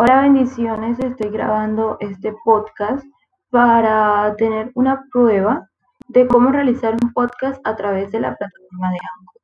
Hola, bendiciones. Estoy grabando este podcast para tener una prueba de cómo realizar un podcast a través de la plataforma de Anchor.